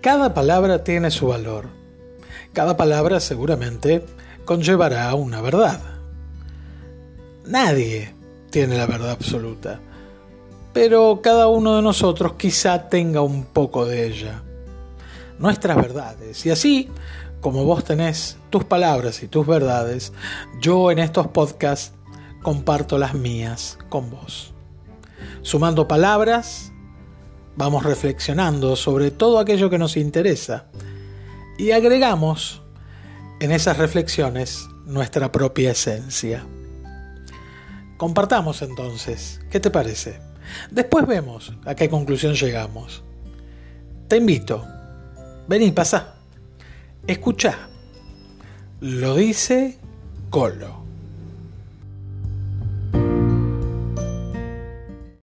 Cada palabra tiene su valor. Cada palabra seguramente conllevará una verdad. Nadie tiene la verdad absoluta, pero cada uno de nosotros quizá tenga un poco de ella. Nuestras verdades. Y así como vos tenés tus palabras y tus verdades, yo en estos podcasts comparto las mías con vos. Sumando palabras, vamos reflexionando sobre todo aquello que nos interesa y agregamos en esas reflexiones nuestra propia esencia. Compartamos entonces, ¿qué te parece? Después vemos a qué conclusión llegamos. Te invito, vení, pasa, escucha, lo dice Colo.